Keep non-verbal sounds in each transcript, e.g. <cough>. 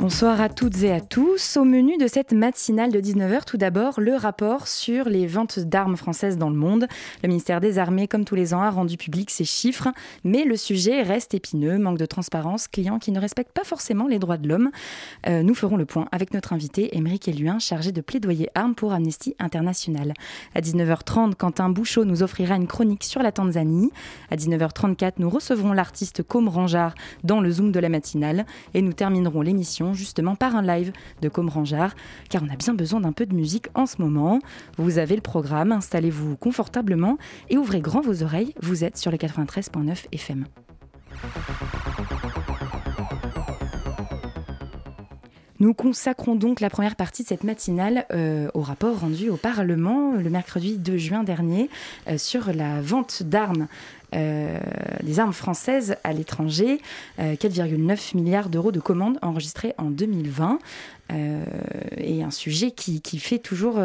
Bonsoir à toutes et à tous. Au menu de cette matinale de 19h, tout d'abord, le rapport sur les ventes d'armes françaises dans le monde. Le ministère des Armées, comme tous les ans, a rendu public ces chiffres, mais le sujet reste épineux, manque de transparence, clients qui ne respectent pas forcément les droits de l'homme. Euh, nous ferons le point avec notre invité, Émeric Eluin, chargé de plaidoyer armes pour Amnesty International. À 19h30, Quentin Bouchot nous offrira une chronique sur la Tanzanie. À 19h34, nous recevrons l'artiste Com Ranjard dans le Zoom de la matinale et nous terminerons l'émission justement par un live de Comrangeard, car on a bien besoin d'un peu de musique en ce moment. Vous avez le programme, installez-vous confortablement et ouvrez grand vos oreilles, vous êtes sur le 93.9 FM. Nous consacrons donc la première partie de cette matinale euh, au rapport rendu au Parlement le mercredi 2 juin dernier euh, sur la vente d'armes des armes françaises à l'étranger, 4,9 euh, milliards d'euros de commandes enregistrées en 2020. Euh, et un sujet qui, fait toujours,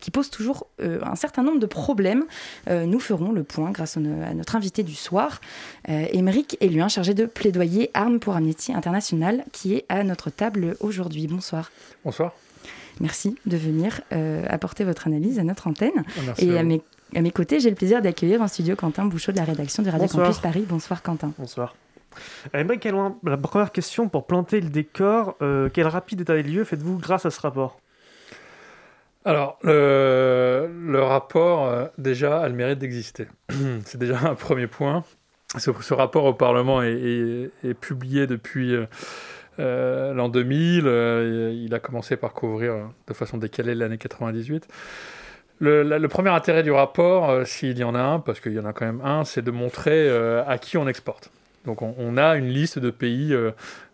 qui pose toujours un certain nombre de problèmes. nous ferons le point grâce à, notre invité du soir, Émeric Eluin, chargé de plaidoyer armes pour Amnesty International, qui est à notre table aujourd'hui. Bonsoir. Bonsoir. Merci de venir apporter votre analyse à notre antenne. et à mes à mes côtés, j'ai le plaisir d'accueillir en studio Quentin Bouchot de la rédaction de Radio Campus Paris. Bonsoir Quentin. Bonsoir. Émeric la première question pour planter le décor, euh, quel rapide état des lieux faites-vous grâce à ce rapport? Alors, le, rapport, euh, déjà, a le mérite d'exister. <clears throat> C'est déjà un premier point. Ce, rapport au Parlement est, publié depuis euh, l'an 2000. il a commencé par couvrir de façon décalée l'année 98. Le, premier intérêt du rapport, euh, s'il y en a un, parce qu'il y en a quand même un, c'est de montrer euh, à qui on exporte. Donc on, a une liste de pays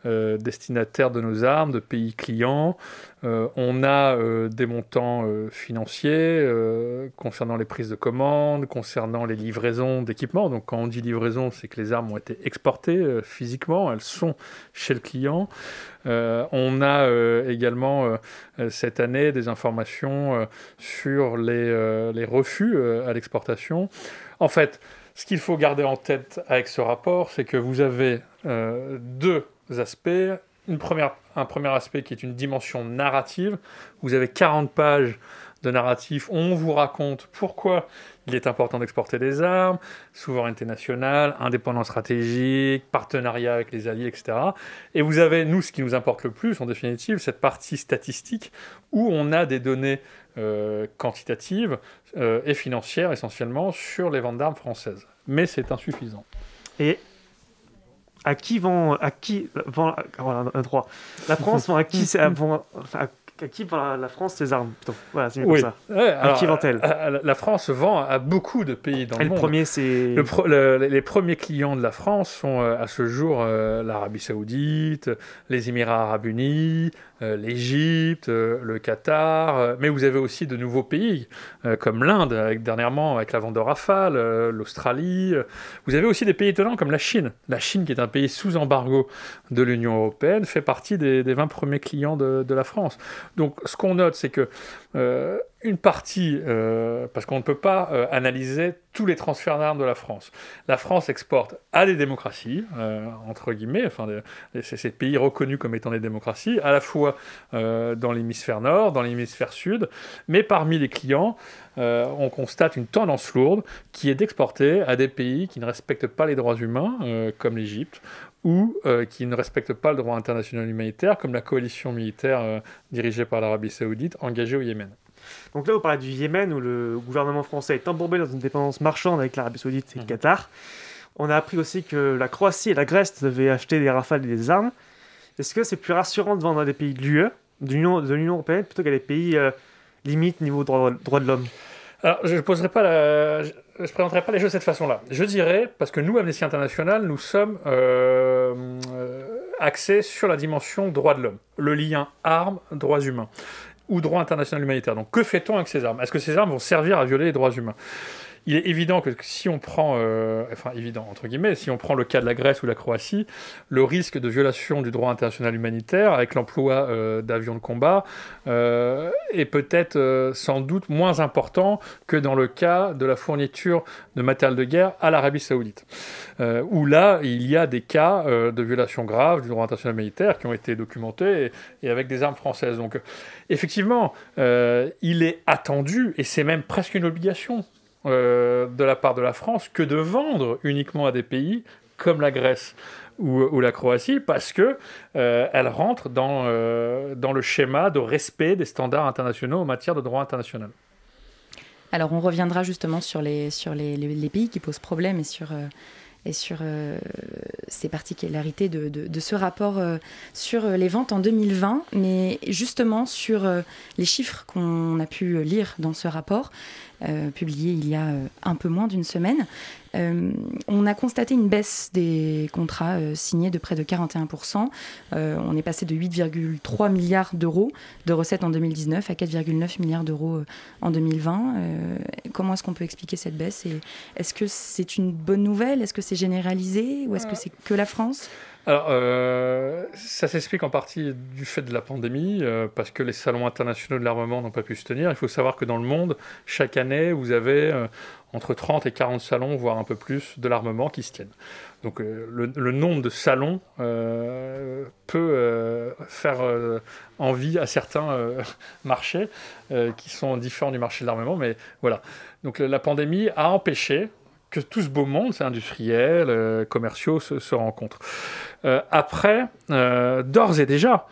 euh, destinataires de nos armes, de pays clients. on a des montants financiers concernant les prises de commandes, concernant les livraisons d'équipements. Donc quand on dit livraison, c'est que les armes ont été exportées physiquement, elles sont chez le client. Euh, on a euh, également euh, cette année des informations sur les, refus à l'exportation. En fait, ce qu'il faut garder en tête avec ce rapport, c'est que vous avez deux aspects. Un premier aspect qui est une dimension narrative. Vous avez 40 pages de narratif. On vous raconte pourquoi il est important d'exporter des armes, souveraineté nationale, indépendance stratégique, partenariat avec les alliés, etc. Et vous avez, nous, ce qui nous importe le plus, en définitive, cette partie statistique où on a des données euh, quantitatives euh, et financières essentiellement sur les ventes d'armes françaises. Mais c'est insuffisant. Et à qui vend, à qui vend, un droit La France vend à qui, <laughs> vend, à qui vend la, France ses armes Voilà, c'est oui. ça. à qui vend-elle La France vend à beaucoup de pays dans le, monde. Premier, c'est les premiers clients de la France sont euh, à ce jour euh, l'Arabie Saoudite, les Émirats Arabes Unis, l'Égypte, le Qatar, mais vous avez aussi de nouveaux pays comme l'Inde, avec, dernièrement avec la vente de Rafale, l'Australie. Vous avez aussi des pays étonnants comme la Chine. La Chine, qui est un pays sous embargo de l'Union européenne, fait partie des, des 20 premiers clients de, de la France. Donc ce qu'on note, c'est que euh, une partie, euh, parce qu'on ne peut pas euh, analyser tous les transferts d'armes de la France. La France exporte à des démocraties, entre guillemets, enfin, ces pays reconnus comme étant des démocraties, à la fois dans l'hémisphère nord, dans l'hémisphère sud, mais parmi les clients, on constate une tendance lourde qui est d'exporter à des pays qui ne respectent pas les droits humains, comme l'Égypte, ou euh, qui ne respectent pas le droit international humanitaire, comme la coalition militaire euh, dirigée par l'Arabie saoudite engagée au Yémen. Donc là, vous parlez du Yémen, où le gouvernement français est embourbé dans une dépendance marchande avec l'Arabie saoudite et le mmh. Qatar. On a appris aussi que la Croatie et la Grèce devaient acheter des rafales et des armes. Est-ce que c'est plus rassurant de vendre à des pays de l'UE, de l'Union européenne, plutôt qu'à des pays euh, limites niveau droit, droit de l'homme? Alors, je ne poserai pas la, je présenterai pas les choses de cette façon-là. Je dirais, parce que nous, Amnesty International, nous sommes euh, euh, axés sur la dimension droit de l'homme, le lien armes, droits humains, ou droit international humanitaire. Donc, que fait-on avec ces armes? Est-ce que ces armes vont servir à violer les droits humains? Il est évident que si on prend, euh, enfin évident entre guillemets, si on prend le cas de la Grèce ou la Croatie, le risque de violation du droit international humanitaire avec l'emploi euh, d'avions de combat euh, est peut-être sans doute moins important que dans le cas de la fourniture de matériel de guerre à l'Arabie saoudite, où là il y a des cas de violation grave du droit international humanitaire qui ont été documentés et, avec des armes françaises. Donc effectivement, il est attendu et c'est même presque une obligation euh, de la part de la France que de vendre uniquement à des pays comme la Grèce ou, la Croatie parce que euh, elle rentre dans, euh, dans le schéma de respect des standards internationaux en matière de droit international. Alors on reviendra justement sur les, sur les, les, pays qui posent problème et sur, et sur ces particularités de, de, ce rapport sur les ventes en 2020, mais justement sur les chiffres qu'on a pu lire dans ce rapport. Euh, publié il y a euh, un peu moins d'une semaine. Euh, on a constaté une baisse des contrats signés de près de 41%. on est passé de 8,3 milliards d'euros de recettes en 2019 à 4,9 milliards d'euros en 2020. comment est-ce qu'on peut expliquer cette baisse et Est-ce que c'est une bonne nouvelle? Est-ce que c'est généralisé? Ou est-ce que c'est que la France? Alors, euh, ça s'explique en partie du fait de la pandémie, euh, parce que les salons internationaux de l'armement n'ont pas pu se tenir. Il faut savoir que dans le monde, chaque année, vous avez euh, entre 30 et 40 salons, voire un peu plus, de l'armement qui se tiennent. Donc le, nombre de salons peut faire envie à certains <laughs> marchés qui sont différents du marché de l'armement, mais voilà. Donc la pandémie a empêché que tout ce beau monde, c'est industriel, commerciaux, se rencontrent. Euh, après, euh, d'ores et déjà,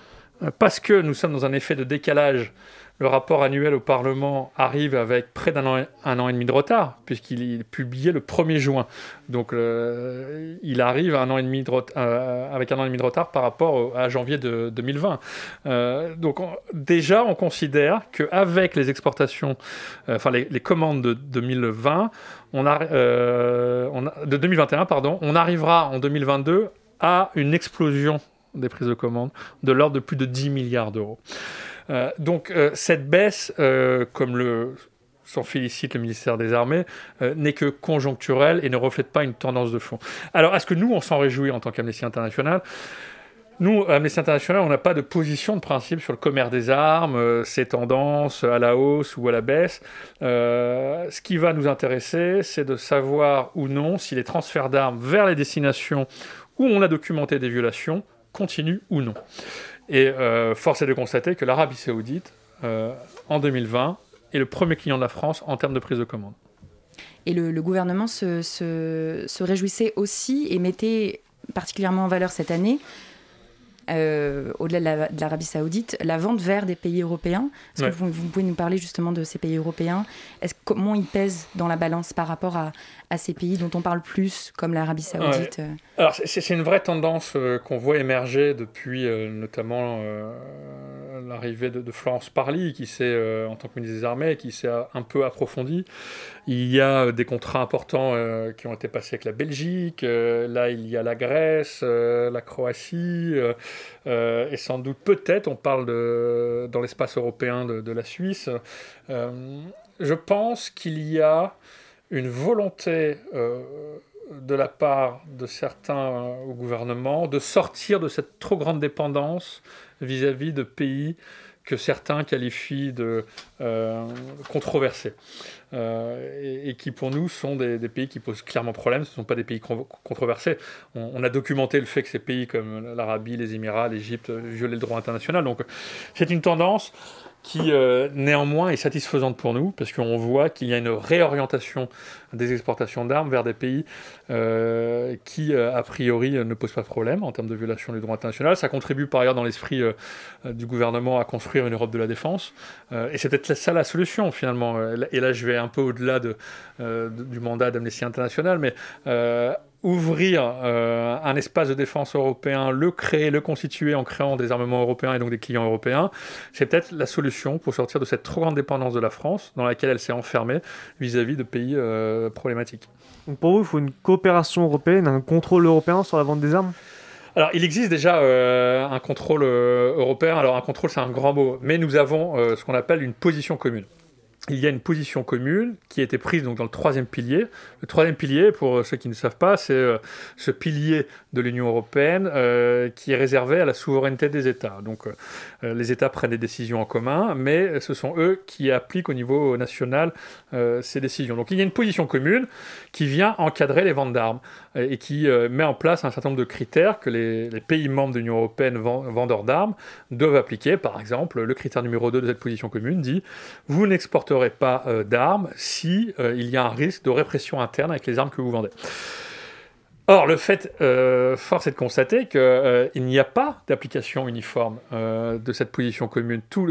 parce que nous sommes dans un effet de décalage, le rapport annuel au Parlement arrive avec près d'un an, et demi de retard, puisqu'il est publié le 1er juin. Donc euh, il arrive un an et demi de avec un an et demi de retard par rapport à janvier de 2020. donc déjà, on considère qu'avec les exportations, enfin les, commandes de 2020, on on de 2021, pardon, on arrivera en 2022 à une explosion des prises de commande de l'ordre de plus de 10 milliards d'euros. Euh, donc euh, cette baisse, euh, comme le s'en félicite le ministère des Armées, n'est que conjoncturelle et ne reflète pas une tendance de fond. Alors est-ce que nous, on s'en réjouit en tant qu'Amnesty International? Nous, Amnesty International, on n'a pas de position de principe sur le commerce des armes, ces tendances à la hausse ou à la baisse. ce qui va nous intéresser, c'est de savoir ou non si les transferts d'armes vers les destinations où on a documenté des violations, continue ou non. Et euh, force est de constater que l'Arabie saoudite, euh, en 2020, est le premier client de la France en termes de prise de commande. Et le, gouvernement se, réjouissait aussi et mettait particulièrement en valeur cette année euh, au-delà de l'Arabie Saoudite, la vente vers des pays européens. Est-ce que vous, pouvez nous parler justement de ces pays européens? Est-ce comment ils pèsent dans la balance par rapport à, à ces pays dont on parle plus, comme l'Arabie Saoudite euh? Alors c'est une vraie tendance euh, qu'on voit émerger depuis notamment l'arrivée de, Florence Parly, qui s'est, en tant que ministre des Armées, qui s'est un peu approfondie. Il y a des contrats importants qui ont été passés avec la Belgique. là, il y a la Grèce, la Croatie. Euh, et sans doute peut-être, on parle de, dans l'espace européen de, la Suisse, euh, je pense qu'il y a une volonté euh, de la part de certains au gouvernement de sortir de cette trop grande dépendance vis-à-vis de pays que certains qualifient de controversés. Euh, et, qui pour nous sont des, pays qui posent clairement problème. Ce ne sont pas des pays controversés. On, a documenté le fait que ces pays comme l'Arabie, les Émirats, l'Égypte violaient le droit international. Donc c'est une tendance qui euh, néanmoins est satisfaisante pour nous, parce qu'on voit qu'il y a une réorientation des exportations d'armes vers des pays euh, qui, a priori, ne posent pas de problème en termes de violation du droit international. Ça contribue par ailleurs dans l'esprit du gouvernement à construire une Europe de la défense. et c'est peut-être ça la solution, finalement. Et là, je vais un peu au-delà euh, de, du mandat d'Amnesty International, mais euh, ouvrir euh, un espace de défense européen, le créer, le constituer en créant des armements européens et donc des clients européens, c'est peut-être la solution pour sortir de cette trop grande dépendance de la France dans laquelle elle s'est enfermée vis-à-vis de pays problématiques. Donc pour vous, il faut une coopération européenne, un contrôle européen sur la vente des armes? Alors, il existe déjà un contrôle européen. Alors, un contrôle, c'est un grand mot, mais nous avons ce qu'on appelle une position commune. Il y a une position commune qui a été prise donc dans le troisième pilier. Le troisième pilier, pour ceux qui ne savent pas, c'est euh, ce pilier de l'Union européenne euh, qui est réservé à la souveraineté des États. Donc euh, les États prennent des décisions en commun, mais ce sont eux qui appliquent au niveau national ces décisions. Donc il y a une position commune qui vient encadrer les ventes d'armes et qui met en place un certain nombre de critères que les, pays membres de l'Union européenne vendeurs d'armes doivent appliquer. Par exemple, le critère numéro 2 de cette position commune dit vous n'exporterez pas euh, d'armes si euh, il y a un risque de répression interne avec les armes que vous vendez. Or, le fait, euh, force est de constater qu'il n'y a pas d'application uniforme de cette position commune. Tout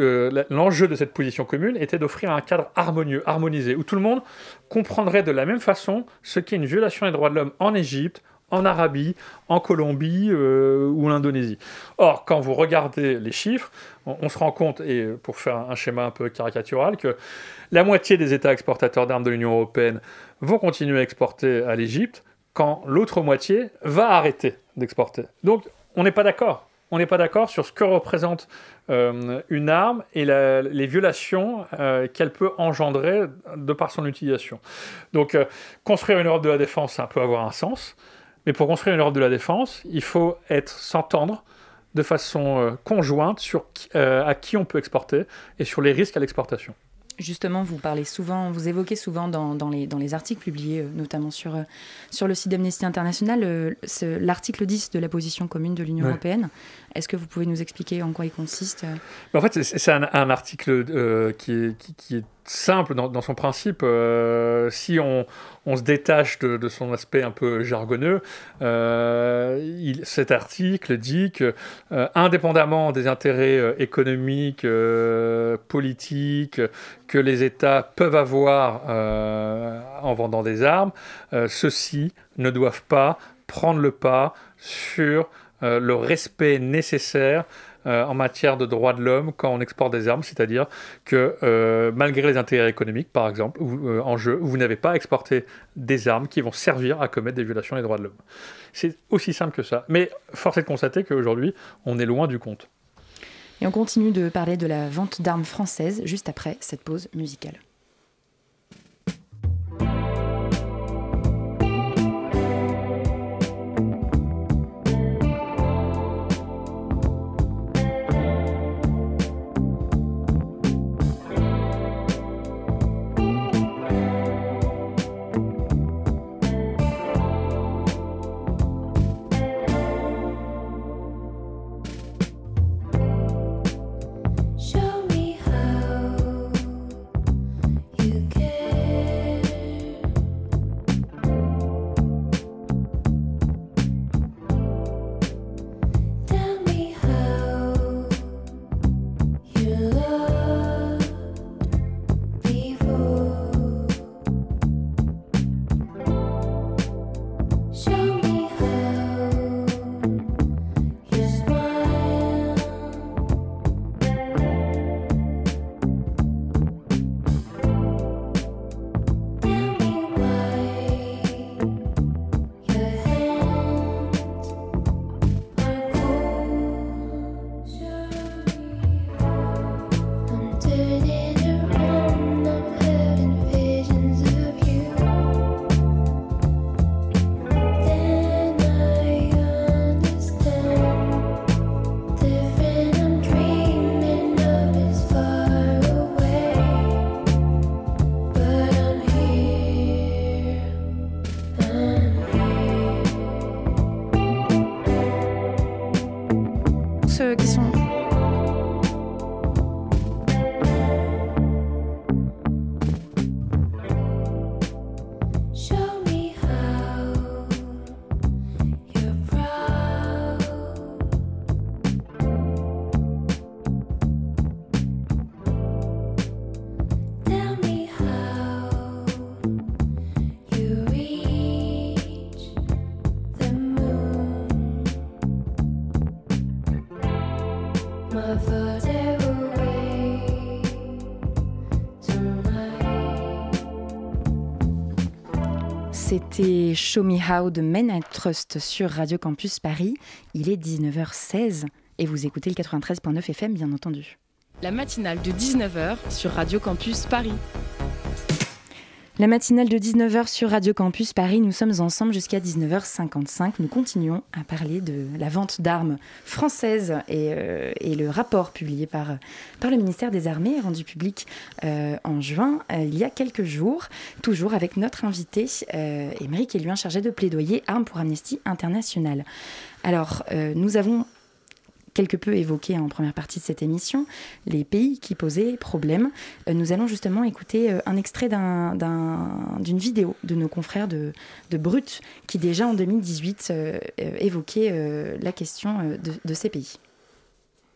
l'enjeu de cette position commune était d'offrir un cadre harmonieux, harmonisé, où tout le monde comprendrait de la même façon ce qu'est une violation des droits de l'homme en Égypte, en Arabie, en Colombie euh, ou en Indonésie. Or, quand vous regardez les chiffres, on, se rend compte, et pour faire un schéma un peu caricatural, que la moitié des États exportateurs d'armes de l'Union européenne vont continuer à exporter à l'Égypte, quand l'autre moitié va arrêter d'exporter. Donc, on n'est pas d'accord. On n'est pas d'accord sur ce que représente euh, une arme et les violations euh, qu'elle peut engendrer de par son utilisation. Donc, construire une Europe de la défense, ça peut avoir un sens. Mais pour construire une Europe de la défense, il faut être s'entendre de façon euh, conjointe sur euh, à qui on peut exporter et sur les risques à l'exportation. Justement, vous parlez souvent, vous évoquez souvent dans, dans, les, dans les, articles publiés, euh, notamment sur, sur le site d'Amnesty International, l'article 10 de la position commune de l'Union européenne. Est-ce que vous pouvez nous expliquer en quoi il consiste En fait, c'est un, article qui, est, qui, est simple dans, son principe. Euh, si on, se détache de, son aspect un peu jargonneux, euh, cet article dit que, euh, indépendamment des intérêts économiques, politiques que les États peuvent avoir en vendant des armes, ceux-ci ne doivent pas prendre le pas sur le respect nécessaire euh, en matière de droits de l'homme quand on exporte des armes, c'est-à-dire que euh, malgré les intérêts économiques, par exemple, euh, en jeu, vous n'avez pas exporté des armes qui vont servir à commettre des violations des droits de l'homme. C'est aussi simple que ça. Mais force est de constater qu'aujourd'hui, on est loin du compte. Et on continue de parler de la vente d'armes françaises juste après cette pause musicale. Show Me How de Men I Trust sur Radio Campus Paris. Il est 19h16 et vous écoutez le 93.9 FM, bien entendu. La matinale de 19h sur Radio Campus Paris. La matinale de 19h sur Radio Campus Paris, nous sommes ensemble jusqu'à 19h55. Nous continuons à parler de la vente d'armes françaises et, euh, le rapport publié par, par le ministère des Armées, rendu public euh, en juin, euh, il y a quelques jours, toujours avec notre invité, Émeric Eluin, chargé de plaidoyer Armes pour Amnesty International. Alors, nous avons quelque peu évoqué en première partie de cette émission, les pays qui posaient problème. Euh, nous allons justement écouter euh, un extrait d'une vidéo de nos confrères de, de Brut qui déjà en 2018 euh, évoquait la question de, de ces pays.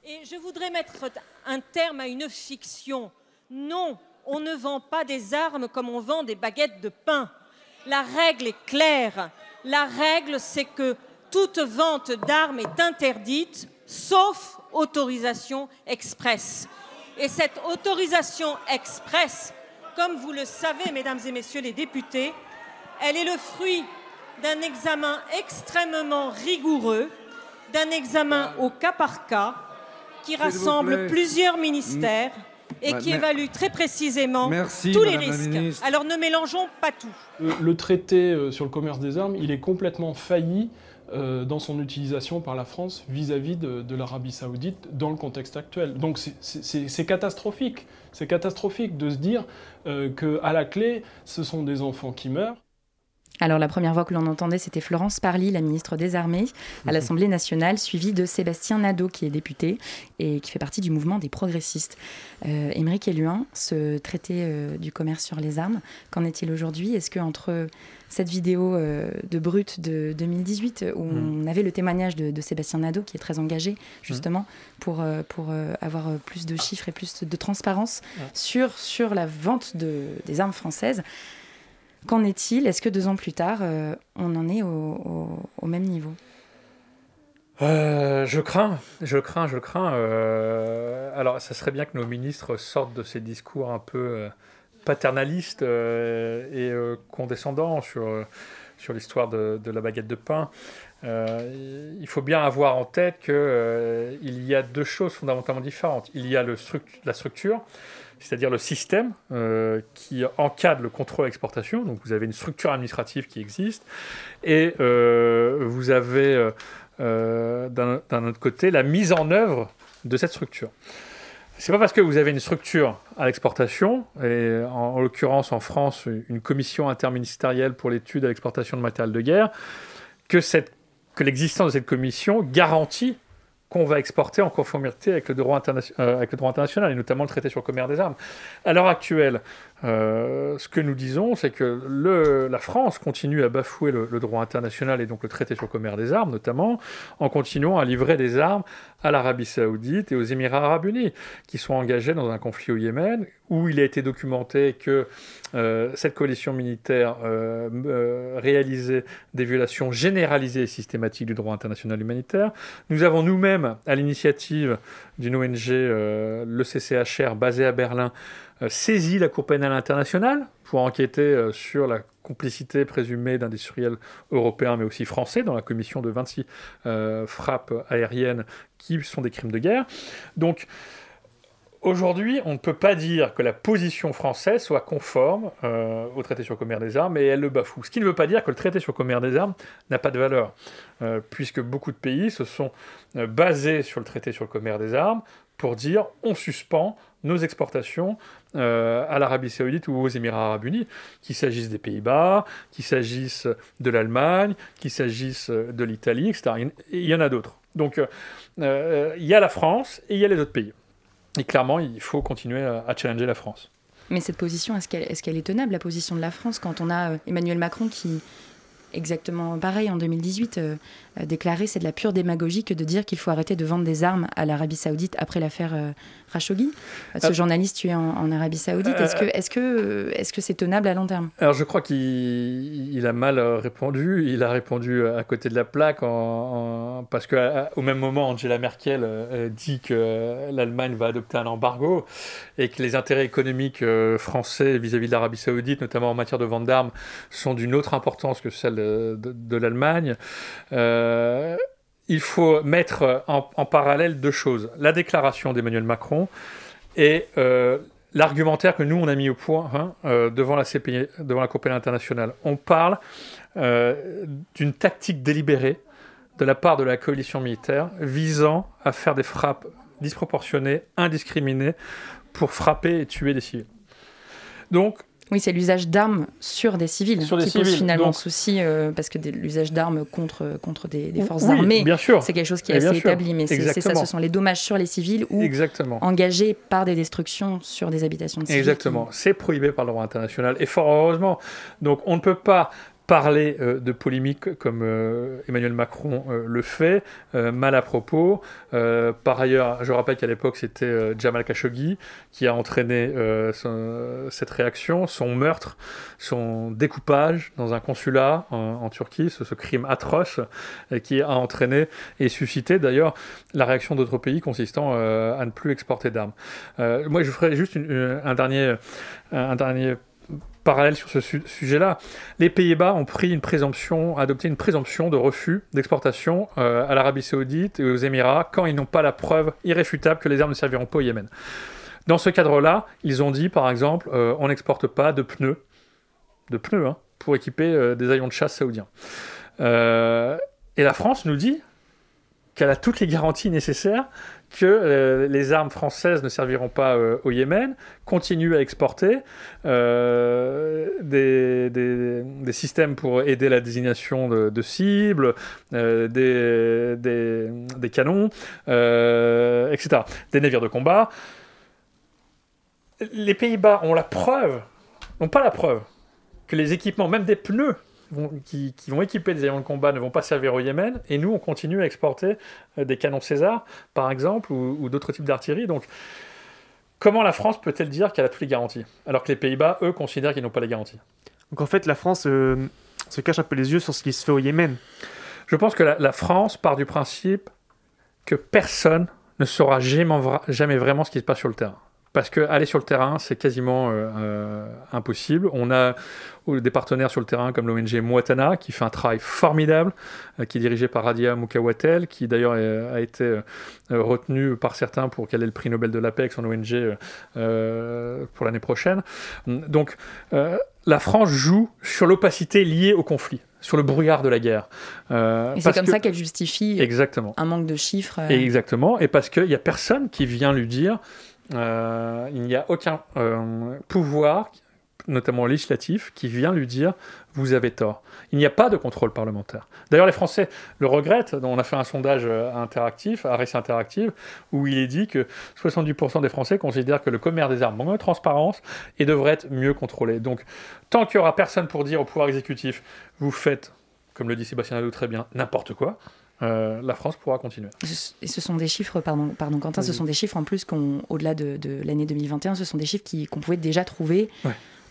Et je voudrais mettre un terme à une fiction. Non, on ne vend pas des armes comme on vend des baguettes de pain. La règle est claire. La règle, c'est que toute vente d'armes est interdite sauf autorisation express. Et cette autorisation express, comme vous le savez, mesdames et messieurs les députés, elle est le fruit d'un examen extrêmement rigoureux, d'un examen au cas par cas, qui rassemble plusieurs ministères et qui évalue très précisément tous les risques. Alors ne mélangeons pas tout. Le, traité euh, sur le commerce des armes, il est complètement failli euh, dans son utilisation par la France vis-à-vis de, l'Arabie saoudite dans le contexte actuel. Donc c'est catastrophique. C'est catastrophique de se dire euh, qu'à la clé, ce sont des enfants qui meurent. Alors la première voix que l'on entendait, c'était Florence Parly, la ministre des Armées, à mhm. l'Assemblée nationale, suivie de Sébastien Nadeau, qui est député et qui fait partie du mouvement des progressistes. Euh, Émeric Eluin, ce traité euh, du commerce sur les armes, qu'en est-il aujourd'hui? Est-ce que entre cette vidéo euh, de Brut de 2018, où mhm. on avait le témoignage de, Sébastien Nadeau, qui est très engagé justement pour, pour avoir plus de chiffres et plus de transparence sur, sur la vente de, des armes françaises, Qu'en est-il? Est-ce que deux ans plus tard, euh, on en est au, même niveau? Euh, je crains, je crains, je crains. Euh, alors, ça serait bien que nos ministres sortent de ces discours un peu paternalistes et condescendants sur, l'histoire de, la baguette de pain. il faut bien avoir en tête qu'il y a deux choses fondamentalement différentes. Il y a le la structure, c'est-à-dire le système euh, qui encadre le contrôle exportation. Donc vous avez une structure administrative qui existe et euh, vous avez euh, d'un autre côté la mise en œuvre de cette structure. C'est pas parce que vous avez une structure à l'exportation, et en, en l'occurrence en France une commission interministérielle pour l'étude à l'exportation de matériel de guerre, que l'existence de cette commission garantit qu'on va exporter en conformité avec le, droit euh, avec le droit international, et notamment le traité sur le commerce des armes. À l'heure actuelle, euh, ce que nous disons, c'est que le, la France continue à bafouer le, droit international et donc le traité sur le commerce des armes, notamment, en continuant à livrer des armes à l'Arabie saoudite et aux Émirats arabes unis, qui sont engagés dans un conflit au Yémen, où il a été documenté que euh, cette coalition militaire euh, réalisait des violations généralisées et systématiques du droit international humanitaire. Nous avons nous-mêmes, à l'initiative d'une ONG, le CCHR, basée à Berlin, euh, saisi la Cour pénale internationale pour enquêter euh, sur la complicité présumée d'industriels européens mais aussi français dans la commission de 26 euh, frappes aériennes qui sont des crimes de guerre. Donc aujourd'hui, on ne peut pas dire que la position française soit conforme au traité sur le commerce des armes et elle le bafoue. Ce qui ne veut pas dire que le traité sur le commerce des armes n'a pas de valeur, puisque beaucoup de pays se sont basés sur le traité sur le commerce des armes pour dire on suspend nos exportations euh, à l'Arabie saoudite ou aux Émirats arabes unis, qu'il s'agisse des Pays-Bas, qu'il s'agisse de l'Allemagne, qu'il s'agisse de l'Italie, etc. Il y en a d'autres. Donc euh, il y a la France et il y a les autres pays. Et clairement, il faut continuer à, challenger la France. Mais cette position, est-ce qu'elle est, tenable, la position de la France, quand on a euh, Emmanuel Macron qui, exactement pareil en 2018, euh, déclaré c'est de la pure démagogie que de dire qu'il faut arrêter de vendre des armes à l'Arabie Saoudite après l'affaire euh, Khashoggi, ce ah. journaliste tué en, Arabie Saoudite. Est-ce que euh, est-ce que est-ce que c'est tenable à long terme? Alors je crois qu'il a mal répondu. Il a répondu à côté de la plaque en, parce qu'au même moment Angela Merkel dit que l'Allemagne va adopter un embargo et que les intérêts économiques français vis-à-vis de l'Arabie Saoudite, notamment en matière de vente d'armes, sont d'une autre importance que celle de, l'Allemagne. Euh, il faut mettre en, parallèle deux choses. La déclaration d'Emmanuel Macron Et l'argumentaire que nous, on a mis au point hein, devant, la CPI, devant la Cour internationale, on parle d'une tactique délibérée de la part de la coalition militaire visant à faire des frappes disproportionnées, indiscriminées, pour frapper et tuer des civils. Donc, oui, c'est l'usage d'armes sur des civils sur qui pose finalement souci, euh, parce que l'usage d'armes contre, contre des, forces armées, c'est quelque chose qui est assez établi, mais c'est ça, ce sont les dommages sur les civils ou Exactement. engagés par des destructions sur des habitations de civils. Exactement, c'est prohibé par le droit international, et fort heureusement. Donc on ne peut pas parler euh, de polémique comme euh, Emmanuel Macron euh, le fait, mal à propos. par ailleurs, je rappelle qu'à l'époque, c'était Jamal Khashoggi qui a entraîné cette réaction, son meurtre, son découpage dans un consulat en, Turquie, ce, crime atroce qui a entraîné et suscité d'ailleurs la réaction d'autres pays consistant à ne plus exporter d'armes. moi, je ferai juste un dernier, un dernier parallèle sur ce sujet-là. Les Pays-Bas ont pris une présomption, adopté une présomption de refus d'exportation euh, à l'Arabie Saoudite et aux Émirats quand ils n'ont pas la preuve irréfutable que les armes ne serviront pas au Yémen. Dans ce cadre-là, ils ont dit, par exemple, euh, on n'exporte pas de pneus, de pneus, hein, pour équiper euh, des avions de chasse saoudiens. et la France nous dit qu'elle a toutes les garanties nécessaires que euh, les armes françaises ne serviront pas euh, au Yémen, continue à exporter euh, des, des, systèmes pour aider la désignation de, cibles, des, des, canons, etc., des navires de combat. Les Pays-Bas ont la preuve, n'ont pas la preuve, que les équipements, même des pneus, qui, vont équiper des avions de combat ne vont pas servir au Yémen, et nous, on continue à exporter euh, des canons César, par exemple, ou, d'autres types d'artillerie. Donc, comment la France peut-elle dire qu'elle a toutes les garanties, alors que les Pays-Bas, eux, considèrent qu'ils n'ont pas les garanties? Donc, en fait, la France euh, se cache un peu les yeux sur ce qui se fait au Yémen. Je pense que la, France part du principe que personne ne saura jamais vraiment ce qui se passe sur le terrain parce qu'aller sur le terrain, c'est quasiment euh, euh, impossible. On a des partenaires sur le terrain comme l'ONG Moatana, qui fait un travail formidable, euh, qui est dirigé par Radia Mukawatel, qui d'ailleurs a été retenu par certains pour qu'elle ait le prix Nobel de la paix avec son ONG pour l'année prochaine. Donc la France joue sur l'opacité liée au conflit sur le brouillard de la guerre. et c'est comme ça qu'elle justifie exactement. un manque de chiffres. exactement, et parce qu'il n'y a personne qui vient lui dire euh, il n'y a aucun euh, pouvoir, notamment législatif, qui vient lui dire vous avez tort. Il n'y a pas de contrôle parlementaire. D'ailleurs, les Français le regrettent. On a fait un sondage euh, interactif, à Récit Interactive, où il est dit que 70% des Français considèrent que le commerce des armes manque de transparence et devrait être mieux contrôlé. Donc, tant qu'il n'y aura personne pour dire au pouvoir exécutif vous faites, comme le dit Sébastien Nadou très bien, n'importe quoi, euh, la France pourra continuer. Et ce sont des chiffres, pardon, pardon Quentin, ce sont des chiffres en plus qu'au-delà de, l'année 2021, ce sont des chiffres qu'on pouvait déjà trouver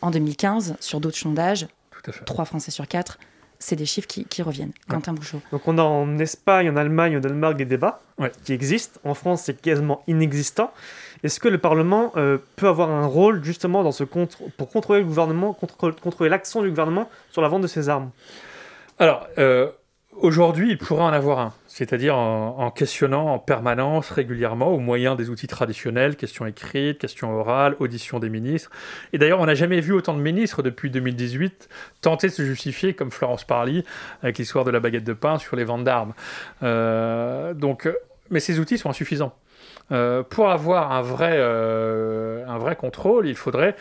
en 2015 sur d'autres sondages. Tout à fait. 3 Français sur 4, c'est des chiffres qui, reviennent. Quentin Bouchot. Donc on a en Espagne, en Allemagne, au Danemark des débats qui existent. En France, c'est quasiment inexistant. Est-ce que le Parlement euh, peut avoir un rôle justement dans ce contre pour contrôler le gouvernement, contrôler l'action du gouvernement sur la vente de ces armes? Alors, euh, Aujourd'hui, il pourrait en avoir un, c'est-à-dire en, questionnant en permanence, régulièrement, au moyen des outils traditionnels, questions écrites, questions orales, auditions des ministres. Et d'ailleurs, on n'a jamais vu autant de ministres depuis 2018 tenter de se justifier, comme Florence Parly, avec l'histoire de la baguette de pain sur les ventes d'armes. Euh, donc, mais ces outils sont insuffisants. Euh, pour avoir un vrai, euh, un vrai contrôle, il faudrait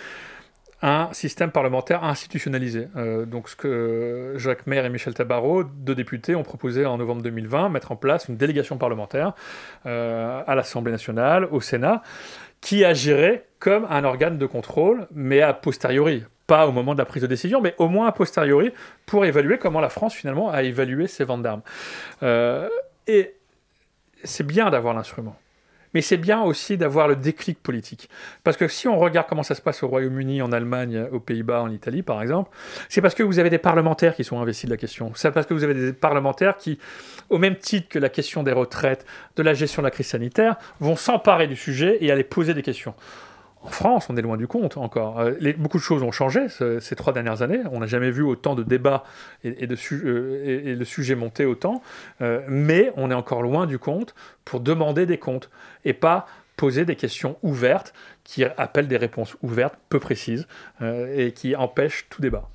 un système parlementaire institutionnalisé. Euh, donc ce que Jacques Maire et Michel Tabarot, deux députés, ont proposé en novembre 2020, mettre en place une délégation parlementaire euh, à l'Assemblée nationale, au Sénat, qui agirait comme un organe de contrôle, mais a posteriori. Pas au moment de la prise de décision, mais au moins a posteriori, pour évaluer comment la France finalement a évalué ses ventes d'armes. Euh, et c'est bien d'avoir l'instrument mais c'est bien aussi d'avoir le déclic politique. Parce que si on regarde comment ça se passe au Royaume-Uni, en Allemagne, aux Pays-Bas, en Italie, par exemple, c'est parce que vous avez des parlementaires qui sont investis de la question. C'est parce que vous avez des parlementaires qui, au même titre que la question des retraites, de la gestion de la crise sanitaire, vont s'emparer du sujet et aller poser des questions. En France, on est loin du compte encore. Euh, beaucoup de choses ont changé ces trois dernières années. On n'a jamais vu autant de débats et, euh, et, sujet monter autant. Euh, mais on est encore loin du compte pour demander des comptes et pas poser des questions ouvertes qui appellent des réponses ouvertes, peu précises, et qui empêchent tout débat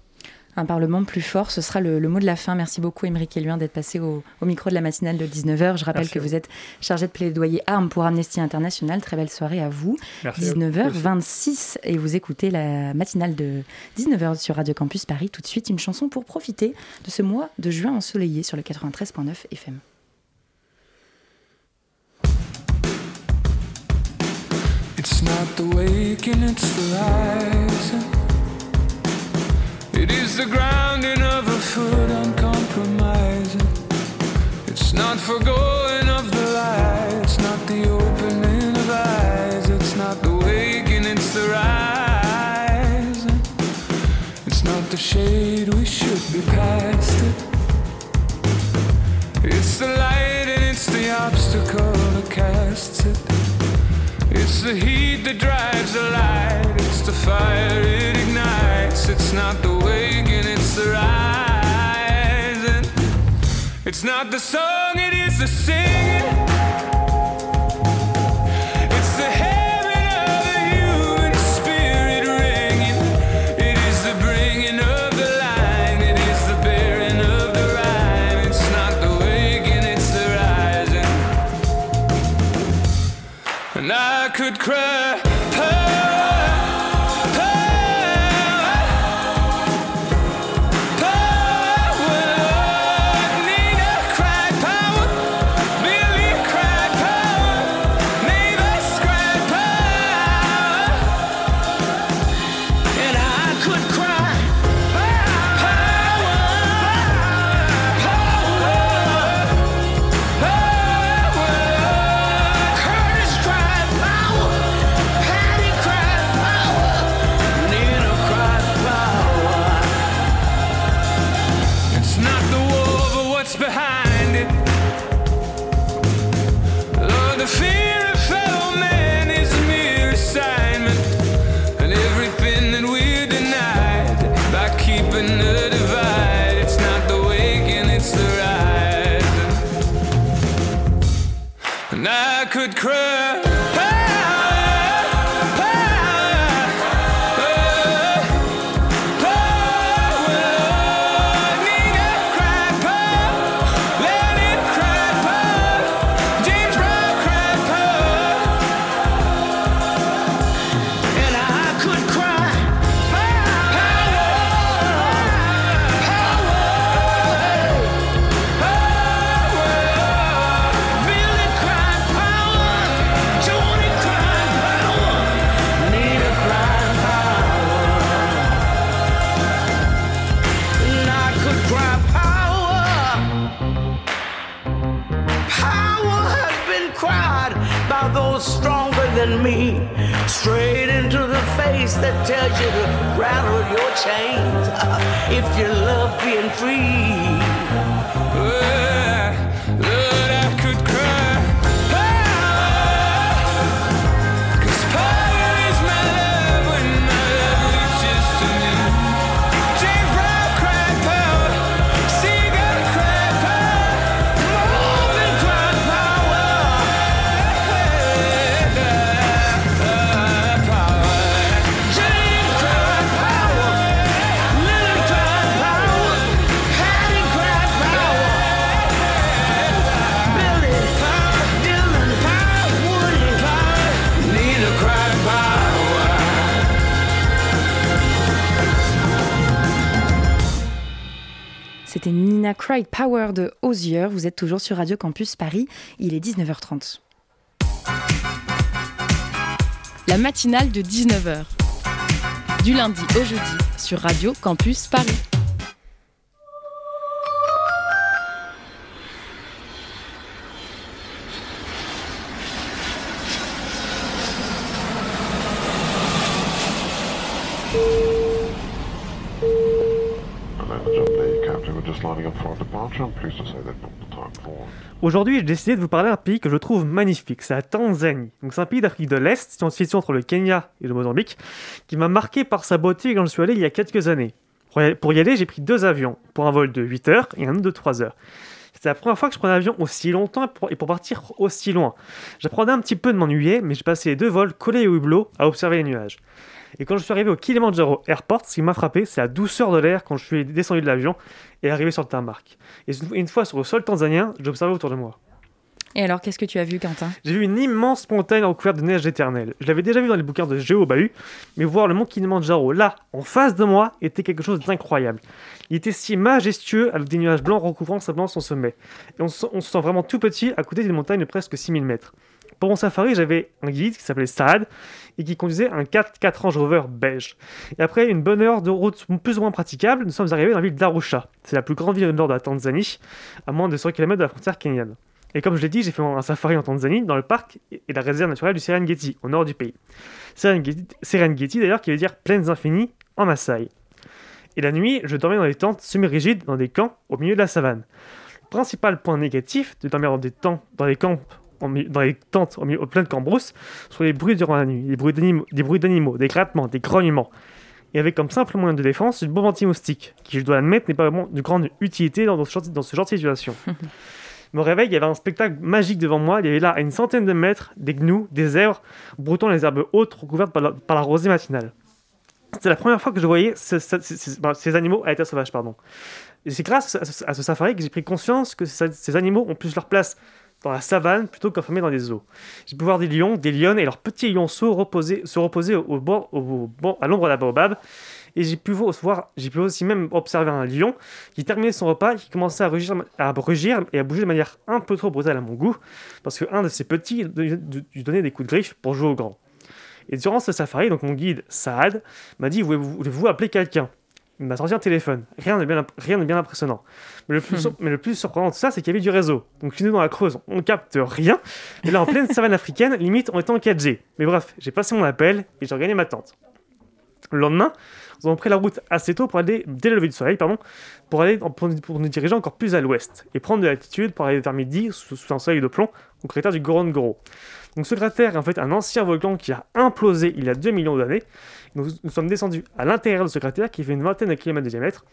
un Parlement plus fort. Ce sera le, mot de la fin. Merci beaucoup, Émeric Eluin, d'être passé au, micro de la matinale de 19h. Je rappelle que vous êtes chargé de plaidoyer armes pour Amnesty International. Très belle soirée à vous. 19h26 et vous écoutez la matinale de 19h sur Radio Campus Paris. Tout de suite, une chanson pour profiter de ce mois de juin ensoleillé sur le 93.9 FM. It's not the it's the It is the grounding of a foot uncompromising. It's not forgoing of the light, it's not the opening of eyes, it's not the waking, it's the rising. It's not the shade, we should be past it. It's the light and it's the obstacle that casts it. It's the heat that drives the light, it's the fire it ignites. It's not the rising. It's not the song, it is the singing. Cried Power de Osier. Vous êtes toujours sur Radio Campus Paris. Il est 19h30. La matinale de 19h. Du lundi au jeudi sur Radio Campus Paris. Aujourd'hui, j'ai décidé de vous parler d'un pays que je trouve magnifique, c'est la Tanzanie. Donc c'est un pays d'Afrique de l'Est, situé entre le Kenya et le Mozambique, qui m'a marqué par sa beauté quand je suis allé il y a quelques années. Pour y aller, j'ai pris deux avions, pour un vol de 8 heures et un autre de 3 heures. C'était la première fois que je prenais l'avion aussi longtemps et pour, partir aussi loin. J'apprenais un petit peu de m'ennuyer, mais j'ai passé les deux vols collés au hublot à observer les nuages. Et quand je suis arrivé au Kilimanjaro Airport, ce qui m'a frappé, c'est la douceur de l'air quand je suis descendu de l'avion et arrivé sur le tarmac. Et une fois sur le sol tanzanien, j'observais autour de moi. Et alors, qu'est-ce que tu as vu, Quentin? J'ai vu une immense montagne recouverte de neige éternelle. Je l'avais déjà vu dans les bouquins de Géo Bahut, mais voir le mont Kilimanjaro là, en face de moi, était quelque chose d'incroyable. Il était si majestueux avec des nuages blancs recouvrant simplement son sommet. Et on se, sent vraiment tout petit à côté d'une montagne de presque 6000 mètres. Pour mon safari, j'avais un guide qui s'appelait Saad et qui conduisait un 4x4 Range Rover beige. Et après une bonne heure de route plus ou moins praticable, nous sommes arrivés dans la ville d'Arusha. C'est la plus grande ville au nord de la Tanzanie, à moins de 100 km de la frontière kenyane. Et comme je l'ai dit, j'ai fait un safari en Tanzanie, dans le parc et la réserve naturelle du Serengeti, au nord du pays. Serengeti, d'ailleurs, qui veut dire plaines infinies en Maasai. Et la nuit, je dormais dans des tentes semi-rigides, dans des camps, au milieu de la savane. Le principal point négatif de dormir dans des, tentes, dans les camps, dans les tentes au, milieu, au plein de cambrousses, sont les bruits durant la nuit, des bruits d'animaux, des, grattements, des grognements. Et avec comme simple moyen de défense une bombe anti-moustique, qui, je dois l'admettre, n'est pas vraiment de grande utilité dans ce genre de situation. <laughs> me réveille, il y avait un spectacle magique devant moi. Il y avait là, à une centaine de mètres, des gnous, des zèbres, broutant les herbes hautes recouvertes par la, rosée matinale. C'était la première fois que je voyais ben, ces, animaux à l'état sauvage. Pardon. Et c'est grâce à ce, safari que j'ai pris conscience que ces animaux ont plus leur place dans la savane plutôt qu'enfermés dans des zoos. J'ai pu voir des lions, des lionnes et leurs petits lionceaux reposer, se reposer au bord, au, à l'ombre de la baobab et j'ai pu aussi même observer un lion qui terminait son repas qui commençait à rugir, à et à bouger de manière un peu trop brutale à mon goût, parce qu'un de ses petits lui donnait des coups de griffe pour jouer au grand. Et durant ce safari, donc mon guide Saad m'a dit Voulez-vous appeler quelqu'un? Il m'a sorti un téléphone. Rien de bien, rien de bien impressionnant. Mais le, plus, mais le plus surprenant de ça, c'est qu'il y avait du réseau. Donc chez nous dans la Creuse, on capte rien. Et là, en pleine savane africaine, limite, on était en 4G. Mais bref, j'ai passé mon appel et j'ai regagné ma tente. Le lendemain, nous avons pris la route assez tôt pour aller, dès le lever du soleil, pardon, pour, aller, pour, nous diriger encore plus à l'ouest et prendre de l'altitude pour arriver vers midi sous, un soleil de plomb au cratère du Gorongoro. Donc ce cratère est en fait un ancien volcan qui a implosé il y a 2 millions d'années. Nous, nous, sommes descendus à l'intérieur de ce cratère qui fait une vingtaine de kilomètres de diamètre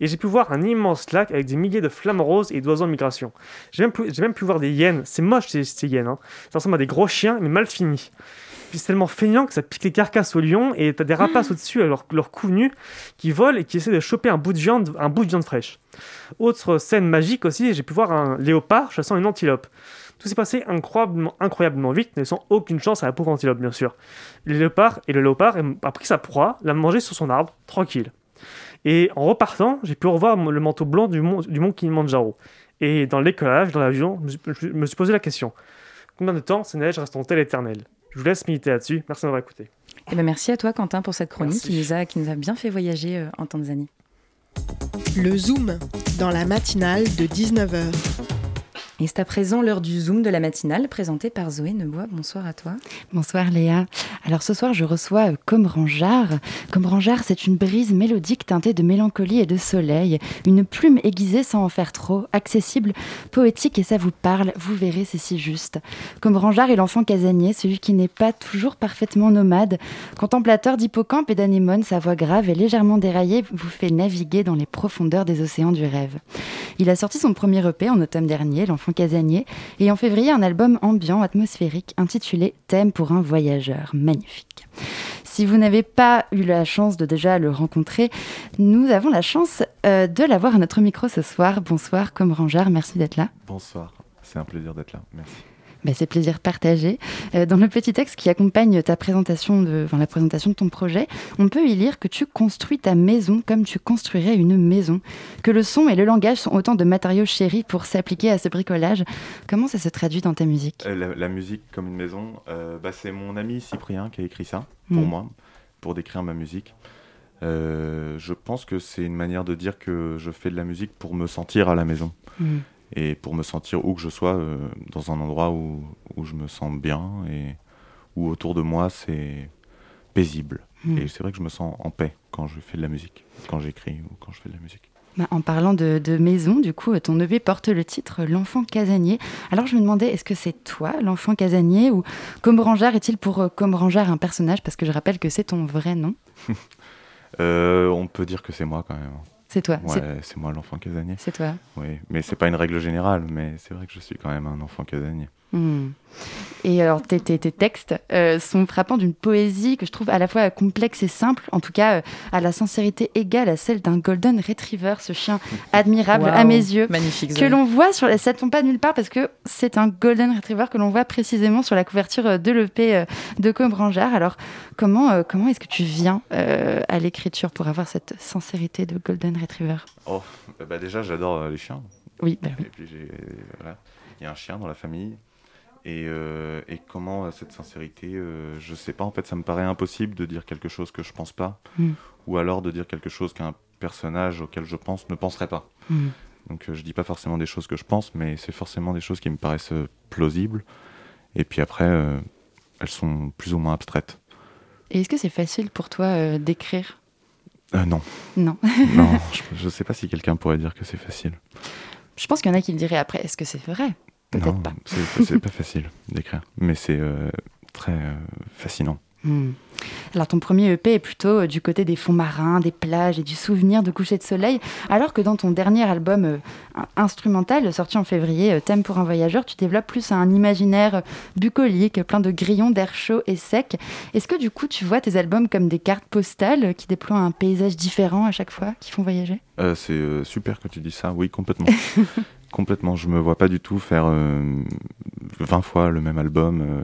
et j'ai pu voir un immense lac avec des milliers de flammes roses et d'oiseaux en migration. J'ai même, même, pu voir des hyènes, c'est moche ces, ces hyènes, hein. ça ressemble à des gros chiens mais mal finis c'est tellement feignant que ça pique les carcasses aux lions et t'as des rapaces mmh. au-dessus à leur, leur cou nu qui volent et qui essaient de choper un bout de viande, un bout de viande fraîche. Autre scène magique aussi, j'ai pu voir un léopard chassant une antilope. Tout s'est passé incroyablement, incroyablement vite, ne sans aucune chance à la pauvre antilope, bien sûr. Le léopard et le léopard a pris sa proie, l'a mangé sur son arbre, tranquille. Et en repartant, j'ai pu revoir le manteau blanc du mont, du mont Kilimanjaro. Et dans l'écolage, dans l'avion, je me suis posé la question combien de temps ces neiges resteront-elles éternelles je vous laisse militer là-dessus. Merci d'avoir écouté. Eh ben merci à toi, Quentin, pour cette chronique qui nous, a, qui nous a bien fait voyager euh, en Tanzanie. Le Zoom, dans la matinale de 19h. Et c'est à présent l'heure du Zoom de la matinale, présentée par Zoé Nebois. Bonsoir à toi. Bonsoir Léa. Alors ce soir, je reçois euh, Comme Rangeard. Comme Rangeard, c'est une brise mélodique teintée de mélancolie et de soleil. Une plume aiguisée sans en faire trop, accessible, poétique et ça vous parle. Vous verrez, c'est si juste. Comme Rangeard est l'enfant casanier, celui qui n'est pas toujours parfaitement nomade. Contemplateur d'hippocampe et d'anémone, sa voix grave et légèrement déraillée vous fait naviguer dans les profondeurs des océans du rêve. Il a sorti son premier EP en automne dernier, Casanier, et en février un album ambiant atmosphérique intitulé Thème pour un voyageur. Magnifique. Si vous n'avez pas eu la chance de déjà le rencontrer, nous avons la chance euh, de l'avoir à notre micro ce soir. Bonsoir, comme Rangard, merci d'être là. Bonsoir, c'est un plaisir d'être là. Merci. Bah, c'est plaisir partagé. Euh, dans le petit texte qui accompagne ta présentation de, la présentation de ton projet, on peut y lire que tu construis ta maison comme tu construirais une maison, que le son et le langage sont autant de matériaux chéris pour s'appliquer à ce bricolage. Comment ça se traduit dans ta musique? Euh, la, musique comme une maison, euh, bah, c'est mon ami Cyprien qui a écrit ça pour mm. moi, pour décrire ma musique. je pense que c'est une manière de dire que je fais de la musique pour me sentir à la maison. Mm et pour me sentir où que je sois euh, dans un endroit où, où, je me sens bien et où autour de moi c'est paisible. Hmm. Et c'est vrai que je me sens en paix quand je fais de la musique, quand j'écris ou quand je fais de la musique. Bah, en parlant de, de, maison, du coup, ton EP porte le titre L'enfant casanier. Alors je me demandais, est-ce que c'est toi l'enfant casanier ou Combrangard est-il pour euh, Combrangard un personnage? Parce que je rappelle que c'est ton vrai nom. <laughs> euh, on peut dire que c'est moi quand même. C'est toi. Ouais, c'est moi l'enfant casanier. C'est toi. Oui, mais c'est pas une règle générale, mais c'est vrai que je suis quand même un enfant casanier. Hmm. Et alors, tes, tes, textes euh, sont frappants d'une poésie que je trouve à la fois complexe et simple, en tout cas euh, à la sincérité égale à celle d'un Golden Retriever, ce chien <laughs> admirable à mes yeux. Magnifique. Que l'on voit sur. Ça tombe pas nulle part parce que c'est un Golden Retriever que l'on voit précisément sur la couverture euh, de l'EP de Combrangère. Alors, comment, comment est-ce que tu viens à l'écriture pour avoir cette sincérité de Golden Retriever? Oh, bah déjà, j'adore les chiens. Oui, bah oui. Et puis, il y a un chien dans la famille. Euh, et, comment euh, cette sincérité, euh, je sais pas, en fait, ça me paraît impossible de dire quelque chose que je pense pas, hmm. ou alors de dire quelque chose qu'un personnage auquel je pense ne penserait pas. Hmm. Donc je dis pas forcément des choses que je pense, mais c'est forcément des choses qui me paraissent plausibles. Et puis après, elles sont plus ou moins abstraites. Et est-ce que c'est facile pour toi d'écrire? Non. Non. <laughs> non, <laughs> je, ne sais pas si quelqu'un pourrait dire que c'est facile. Je pense qu'il y en a qui le diraient après. Est-ce que c'est vrai? Non, C'est pas facile d'écrire, mais c'est euh, très euh, fascinant. Hmm. Alors ton premier EP est plutôt euh, du côté des fonds marins, des plages et du souvenir de coucher de soleil, alors que dans ton dernier album instrumental sorti en février, Thème pour un voyageur, tu développes plus un imaginaire bucolique, plein de grillons d'air chaud et sec. Est-ce que du coup tu vois tes albums comme des cartes postales qui déploient un paysage différent à chaque fois, qui font voyager? C'est super que tu dis ça, oui complètement. <laughs> Complètement. Je me vois pas du tout faire 20 euh, fois le même album. Euh,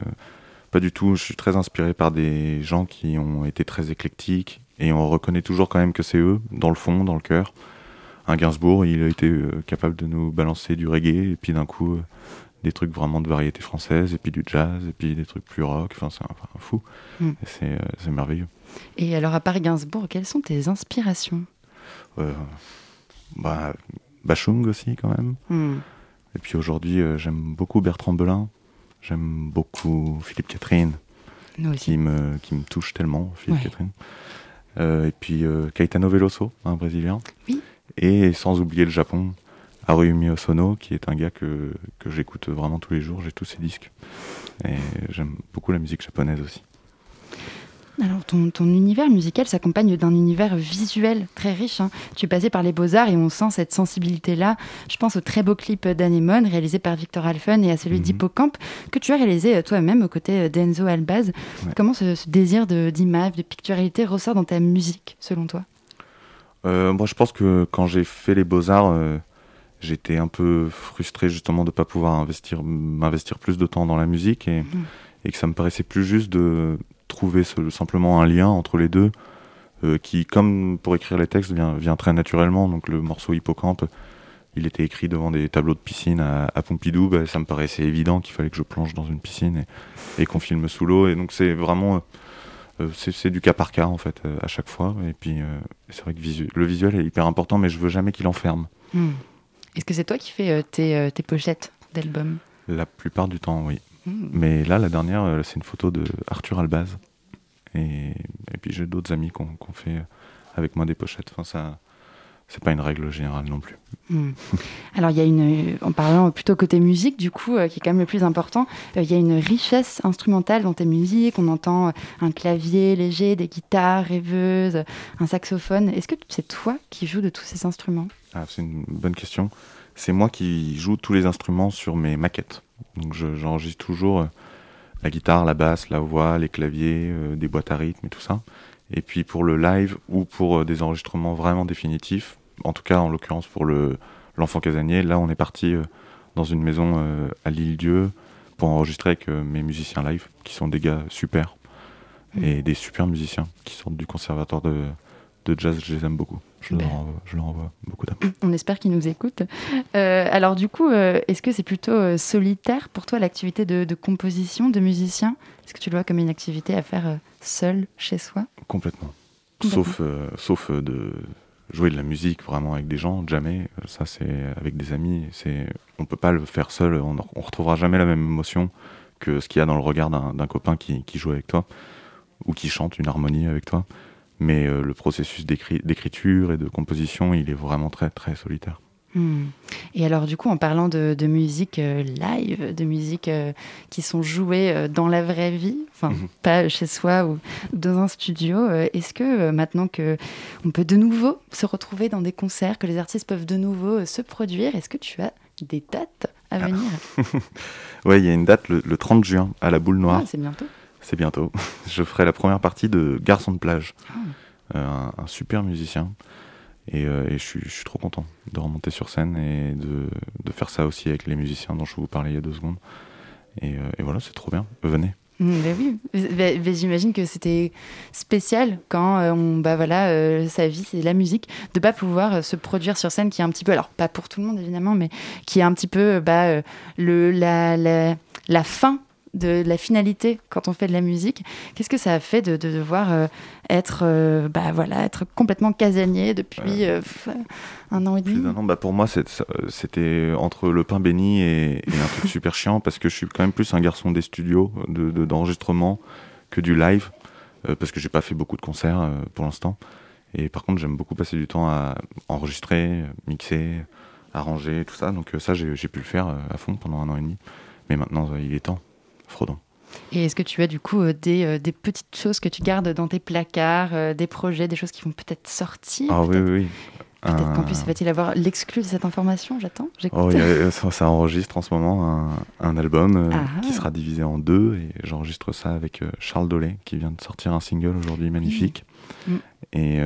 pas du tout. Je suis très inspiré par des gens qui ont été très éclectiques et on reconnaît toujours quand même que c'est eux, dans le fond, dans le cœur. Un Gainsbourg, il a été euh, capable de nous balancer du reggae et puis d'un coup des trucs vraiment de variété française et puis du jazz et puis des trucs plus rock. Enfin, c'est un, fou. Mm. C'est merveilleux. Et alors, à part Gainsbourg, quelles sont tes inspirations? Bah, Bachung aussi quand même. Hmm. Et puis aujourd'hui, euh, j'aime beaucoup Bertrand Belin. J'aime beaucoup Philippe Catherine. Qui me, qui me touche tellement, Philippe Catherine. Euh, et puis euh, Caetano Veloso, un Brésilien. Oui. Et sans oublier le Japon, Harumi Osono, qui est un gars que, que j'écoute vraiment tous les jours. J'ai tous ses disques. Et j'aime beaucoup la musique japonaise aussi. Alors, ton, univers musical s'accompagne d'un univers visuel très riche. Hein. Tu es passé par les beaux-arts et on sent cette sensibilité-là. Je pense au très beau clip d'Anemone réalisé par Victor Alphen et à celui mhm. d'Hippocampe que tu as réalisé euh, toi-même aux côtés euh, d'Enzo Albaz. Comment ce, désir d'image, de, picturalité ressort dans ta musique, selon toi? Euh, Moi, je pense que quand j'ai fait les beaux-arts, j'étais un peu frustré justement de ne pas pouvoir investir, m'investir plus de temps dans la musique et, mhm. et que ça me paraissait plus juste de trouver simplement un lien entre les deux euh, qui, comme pour écrire les textes, vient, vient, très naturellement. Donc le morceau Hippocampe, il était écrit devant des tableaux de piscine à, Pompidou. Bah, ça me paraissait évident qu'il fallait que je plonge dans une piscine et, qu'on filme sous l'eau. Et donc c'est vraiment... Euh, c'est du cas par cas en fait euh, à chaque fois. Et puis c'est vrai que le visuel est hyper important, mais je veux jamais qu'il enferme. Hmm. Est-ce que c'est toi qui fais tes, tes pochettes d'albums? La plupart du temps, oui. Mais là, la dernière, euh, c'est une photo de Arthur Albaz. Et, puis j'ai d'autres amis qui ont, fait euh, avec moi des pochettes. Enfin, ça, c'est pas une règle générale non plus. Hmm. Alors, il y a une, en parlant plutôt côté musique, du coup, euh, qui est quand même le plus important, il y a une richesse instrumentale dans tes musiques. On entend un clavier léger, des guitares rêveuses, un saxophone. Est-ce que c'est toi qui joues de tous ces instruments? Ah, C'est une bonne question. C'est moi qui joue tous les instruments sur mes maquettes. Donc j'enregistre toujours euh, la guitare, la basse, la voix, les claviers, euh, des boîtes à rythme et tout ça. Et puis pour le live ou pour euh, des enregistrements vraiment définitifs, en tout cas en l'occurrence pour le l'enfant casanier, là on est parti dans une maison à l'île-dieu pour enregistrer avec mes musiciens live, qui sont des gars super, mmh. et des super musiciens qui sortent du conservatoire de, de jazz, je les aime beaucoup. Je, leur, envoie, beaucoup d'amour. On espère qu'ils nous écoutent. Euh, alors du coup, euh, est-ce que c'est plutôt euh, solitaire pour toi l'activité de, composition, de musicien? Est-ce que tu le vois comme une activité à faire seul, chez soi? Complètement. Sauf, sauf de jouer de la musique vraiment avec des gens, jamais. Ça, c'est avec des amis. C'est, on peut pas le faire seul. On, on retrouvera jamais la même émotion que ce qu'il y a dans le regard d'un, copain qui, qui joue avec toi ou qui chante une harmonie avec toi. Mais euh, le processus d'écriture et de composition, il est vraiment très très solitaire. Hmm. Et alors du coup, en parlant de, musique euh, live, de musique euh, qui sont jouées dans la vraie vie, enfin mhm. pas chez soi ou dans un studio, est-ce que maintenant que on peut de nouveau se retrouver dans des concerts, que les artistes peuvent de nouveau se produire, est-ce que tu as des dates à ah. venir? <laughs> Oui, il y a une date le, 30 juin à la Boule Noire. Ah, c'est bientôt. C'est bientôt. <laughs> Je ferai la première partie de Garçon de plage, ah. un, super musicien. Euh, et, je, suis, je, suis, trop content de remonter sur scène et de, de, faire ça aussi avec les musiciens dont je vous parlais il y a deux secondes. Et, euh, et voilà, c'est trop bien. Venez. Mmh, bah oui, j'imagine que c'était spécial quand euh, on, bah voilà, sa vie c'est la musique, de pas pouvoir se produire sur scène, qui est un petit peu, alors pas pour tout le monde évidemment, mais qui est un petit peu bah, le, la, la, la fin de la finalité quand on fait de la musique. Qu'est-ce que ça a fait de, devoir euh, être, euh, bah, voilà, être complètement casanier depuis euh, un an et demi? bah, Pour moi, c'était entre le pain béni et, un truc <laughs> super chiant parce que je suis quand même plus un garçon des studios, d'enregistrement de, que du live parce que j'ai pas fait beaucoup de concerts pour l'instant. Et par contre, j'aime beaucoup passer du temps à enregistrer, mixer, arranger, tout ça. Donc ça, j'ai pu le faire à fond pendant un an et demi. Mais maintenant, il est temps. Frodon. Et est-ce que tu as du coup euh, des, euh, des, petites choses que tu gardes dans tes placards, euh, des projets, des choses qui vont peut-être sortir Ah oui, oui, oui. Peut-être qu'en plus, va-t-il avoir l'exclu de cette information J'attends. Oh, <laughs> ça, enregistre en ce moment un, un album ah. qui sera divisé en deux et j'enregistre ça avec Charles Dolé qui vient de sortir un single aujourd'hui magnifique. Mm. Et,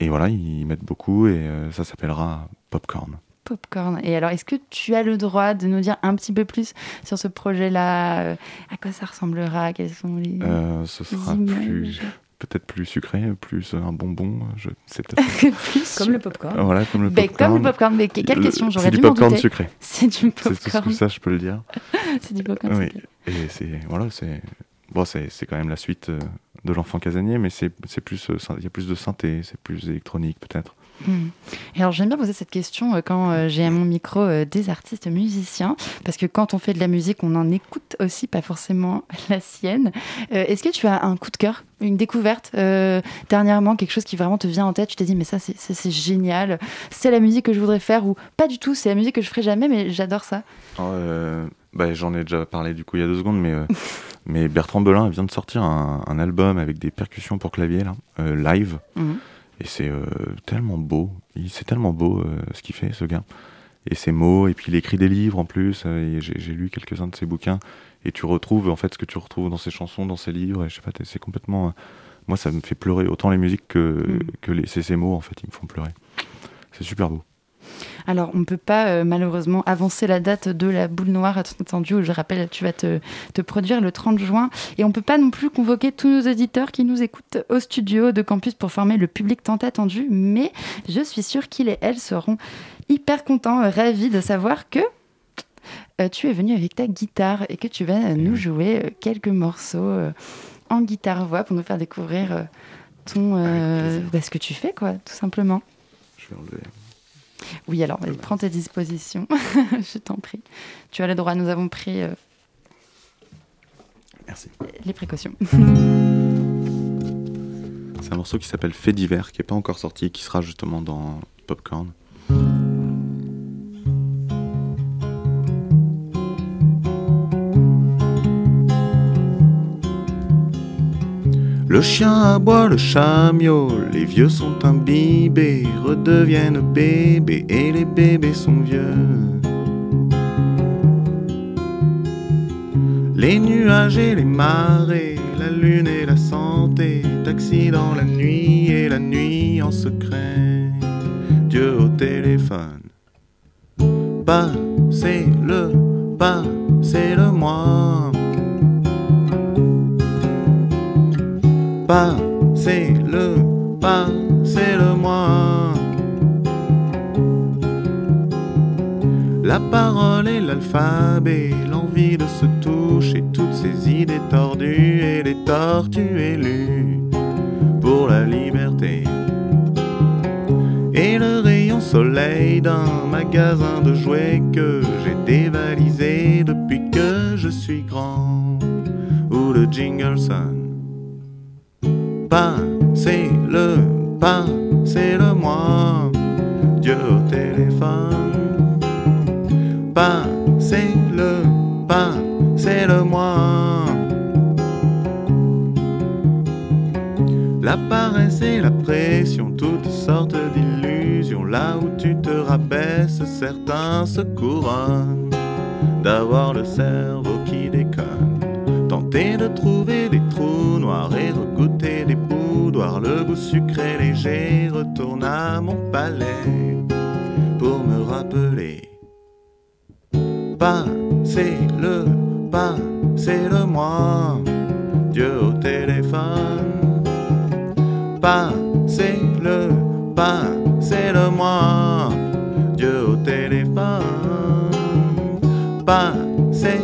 et voilà, ils mettent beaucoup et ça s'appellera Popcorn. Popcorn. Et alors, est-ce que tu as le droit de nous dire un petit peu plus sur ce projet-là euh, À quoi ça ressemblera Quels sont les. Euh, ce sera plus. Peut-être plus sucré, plus un bonbon, je sais peut-être. <laughs> comme le popcorn. Voilà, comme le popcorn. comme le popcorn, mais quelle question J'aurais dû. <laughs> C'est du popcorn sucré. C'est du popcorn. C'est tout ça, je peux le dire. <laughs> c'est du popcorn oui. Et c'est voilà, c'est bon, c'est quand même la suite euh, de l'enfant casanier, mais c'est plus, il y a plus de synthé, c'est plus électronique peut-être. Et alors j'aime bien poser cette question euh, quand euh, j'ai à mon micro euh, des artistes musiciens, parce que quand on fait de la musique, on en écoute aussi, pas forcément <laughs> la sienne. Est-ce que tu as un coup de cœur, une découverte dernièrement, quelque chose qui vraiment te vient en tête Tu t'es dit mais ça c'est génial, c'est la musique que je voudrais faire ou pas du tout, c'est la musique que je ferai jamais, mais j'adore ça. Oh, bah, j'en ai déjà parlé du coup il y a deux secondes, mais <laughs> mais Bertrand Belin vient de sortir un, album avec des percussions pour clavier là, live. Mhm. Et c'est euh, tellement beau. C'est tellement beau euh, ce qu'il fait, ce gars. Et ses mots, et puis il écrit des livres en plus. Euh, j'ai lu quelques-uns de ses bouquins. Et tu retrouves en fait ce que tu retrouves dans ses chansons, dans ses livres. Et je sais pas, c'est complètement. moi, ça me fait pleurer autant les musiques que, mm. que les, ces mots, en fait, ils me font pleurer. C'est super beau. Alors, on ne peut pas euh, malheureusement avancer la date de la boule noire, attendu, où je rappelle, tu vas te, produire le 30 juin. Et on ne peut pas non plus convoquer tous nos éditeurs qui nous écoutent au studio de campus pour former le public tant attendu. Mais je suis sûre qu'ils et elles seront hyper contents, euh, ravis de savoir que euh, tu es venu avec ta guitare et que tu vas nous jouer quelques morceaux en guitare-voix pour nous faire découvrir ton, bah, ce que tu fais, quoi, tout simplement. Je vais enlever. Oui, alors, prends tes dispositions. <laughs> je t'en prie. Tu as le droit, nous avons pris. Euh, Merci. Les précautions. C'est un morceau qui s'appelle Fait divers, qui n'est pas encore sorti, qui sera justement dans Popcorn. Le chien aboie, le chat les vieux sont imbibés, redeviennent bébés et les bébés sont vieux. Les nuages et les marées, la lune et la santé, taxi dans la nuit et la nuit en secret. Dieu au téléphone, passez le, passez le moi. Passez-le, passez-le-moi. La parole et l'alphabet, l'envie de se toucher, toutes ces idées tordues et les tortues élues pour la liberté. Et le rayon soleil d'un magasin de jouets que j'ai dévalisé depuis que je suis grand, ou le jingle son le, passez le moi. Dieu au téléphone. Pas, c'est le pas, c'est le moi. La paresse et la pression, toutes sortes d'illusions. Là où tu te rabaisses, certains se couronnent d'avoir le cerveau qui déconne. Tenter de trouver des trous noirs et regoûter des boudoirs. Le goût sucré léger retourne à mon palais pour me rappeler. Pas, c'est le pas, c'est le moi. Dieu au téléphone. Pas, c'est le pas, c'est le moi. Dieu au téléphone. Pas, c'est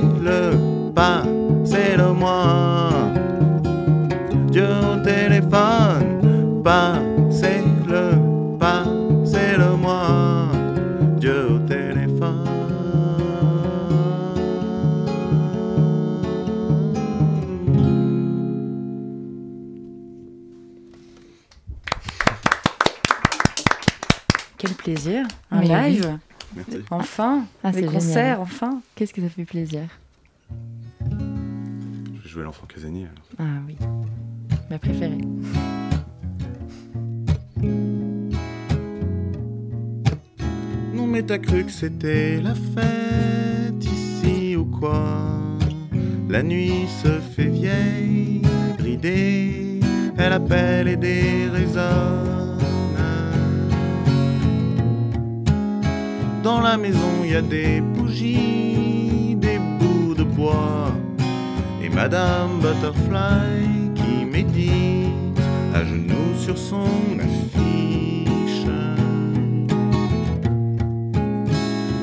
enfin, Ah, des c'est concerts, génial. enfin. Qu'est-ce que ça fait plaisir. Je vais jouer l'enfant casanier. alors. Ah oui, ma préférée. Non mais t'as cru que c'était la fête ici ou quoi? La nuit se fait vieille, ridée, elle appelle et déraisonne. Dans la maison y a des bougies, des bouts de bois et Madame Butterfly qui médite à genoux sur son affiche.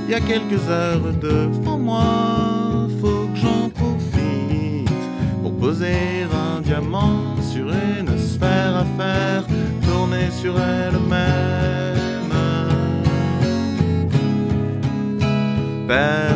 Il y a quelques heures devant moi, faut que j'en profite pour poser un diamant sur une sphère à faire tourner sur elle-même. Personne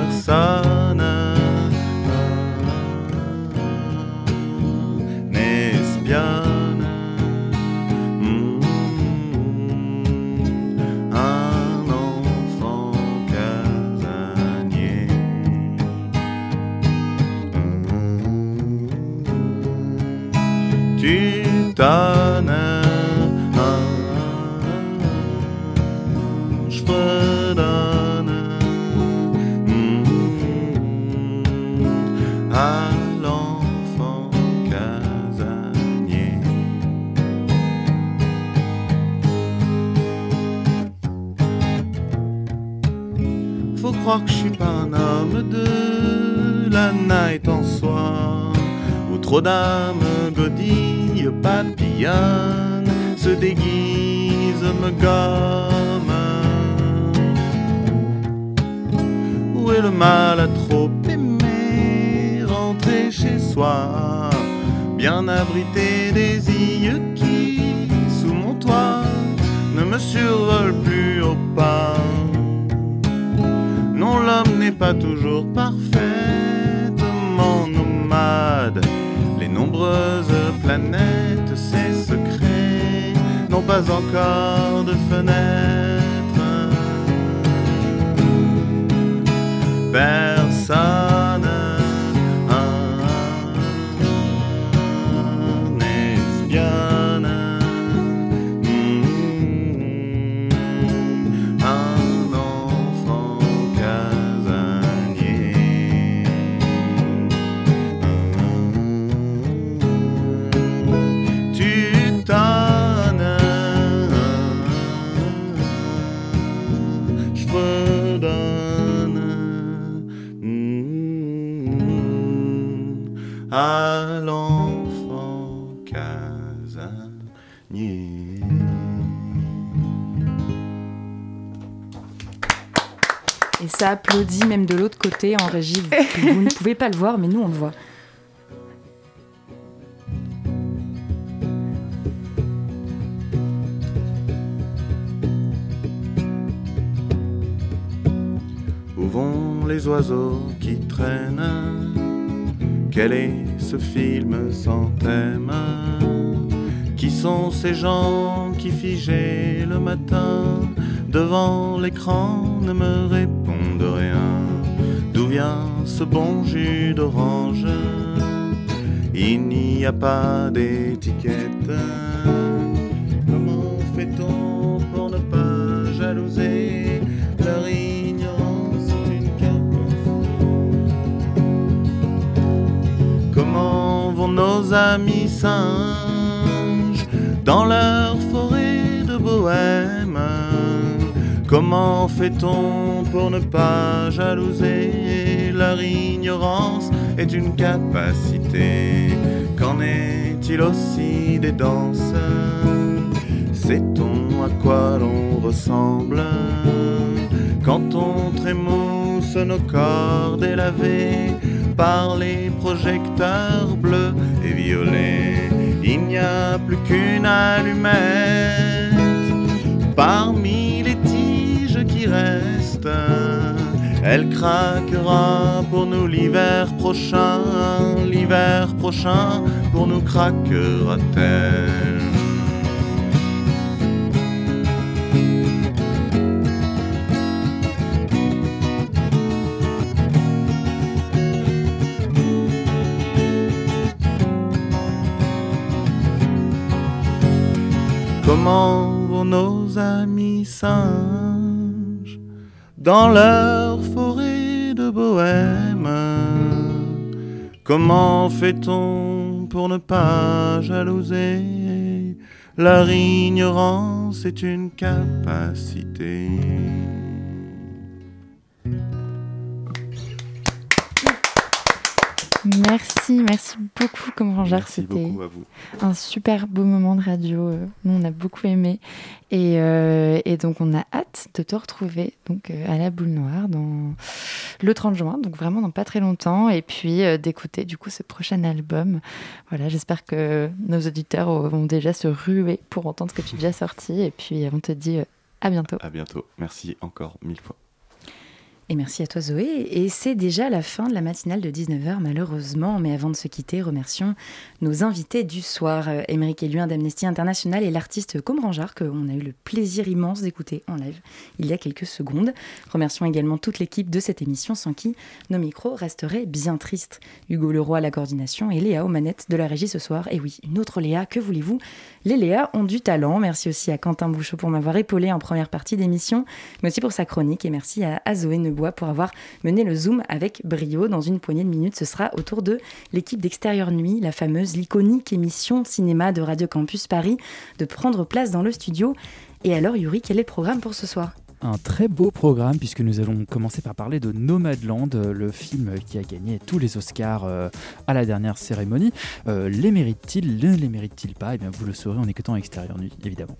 ça applaudit même de l'autre côté en régie. Vous, <laughs> vous ne pouvez pas le voir, mais nous on le voit. Où vont les oiseaux qui traînent? Quel est ce film sans thème? Qui sont ces gens qui figés le matin? Devant l'écran ne me répondent ce bon jus d'orange. Il n'y a pas d'étiquette. Comment fait-on pour ne pas jalouser leur ignorance d'une Comment vont nos amis singes dans leur forêt de bohème Comment fait-on pour ne pas jalouser Leur ignorance est une capacité. Qu'en est-il aussi des danses? Sait-on à quoi l'on ressemble? Quand on trémousse nos corps délavés par les projecteurs bleus et violets, il n'y a plus qu'une allumette reste. Elle craquera pour nous l'hiver prochain, l'hiver prochain pour nous craquera-t-elle? Comment vont nos amis saints? Dans leur forêt de bohème. Comment fait-on pour ne pas jalouser? Leur ignorance est une capacité. Merci, merci beaucoup, comme. C'était un super beau moment de radio. Euh, nous, on a beaucoup aimé. Et, euh, et donc, on a hâte de te retrouver donc, euh, à la boule noire dans le 30 juin, donc vraiment dans pas très longtemps. Et puis, d'écouter du coup ce prochain album. Voilà, j'espère que nos auditeurs vont déjà se ruer pour entendre ce que tu as déjà sorti. Et puis, on te dit à bientôt. À bientôt. Merci encore mille fois. Et merci à toi Zoé. Et c'est déjà la fin de la matinale de 19h malheureusement. Mais avant de se quitter, remercions nos invités du soir. Émeric Eluin d'Amnesty International et l'artiste Comrangeard qu'on a eu le plaisir immense d'écouter en live il y a quelques secondes. Remercions également toute l'équipe de cette émission sans qui nos micros resteraient bien tristes. Hugo Leroy à la coordination et Léa aux manettes de la régie ce soir. Et oui, une autre Léa, que voulez-vous? Les Léa ont du talent. Merci aussi à Quentin Bouchot pour m'avoir épaulé en première partie d'émission, mais aussi pour sa chronique. Et merci à, Zoé Nebo pour avoir mené le Zoom avec brio. Dans une poignée de minutes, ce sera autour de l'équipe d'Extérieur Nuit, la fameuse, l'iconique émission cinéma de Radio Campus Paris, de prendre place dans le studio. Et alors, Yuri, quel est le programme pour ce soir? Un très beau programme puisque nous allons commencer par parler de Nomadland, le film qui a gagné tous les Oscars euh, à la dernière cérémonie. Euh, les mérite-t-il Ne les mérite-t-il pas? Eh bien, vous le saurez en écoutant Extérieur Nuit, évidemment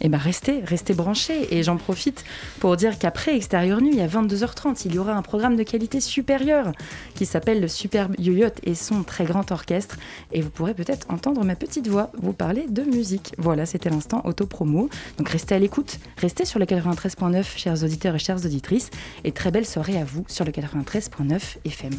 eh ben restez, restez branchés. Et j'en profite pour dire qu'après Extérieur Nuit, à 22h30, il y aura un programme de qualité supérieure qui s'appelle le Superbe Yoyot et son très grand orchestre. Et vous pourrez peut-être entendre ma petite voix vous parler de musique. Voilà, c'était l'instant auto-promo. Donc restez à l'écoute, restez sur le 93.9, chers auditeurs et chères auditrices. Et très belle soirée à vous sur le 93.9 FM.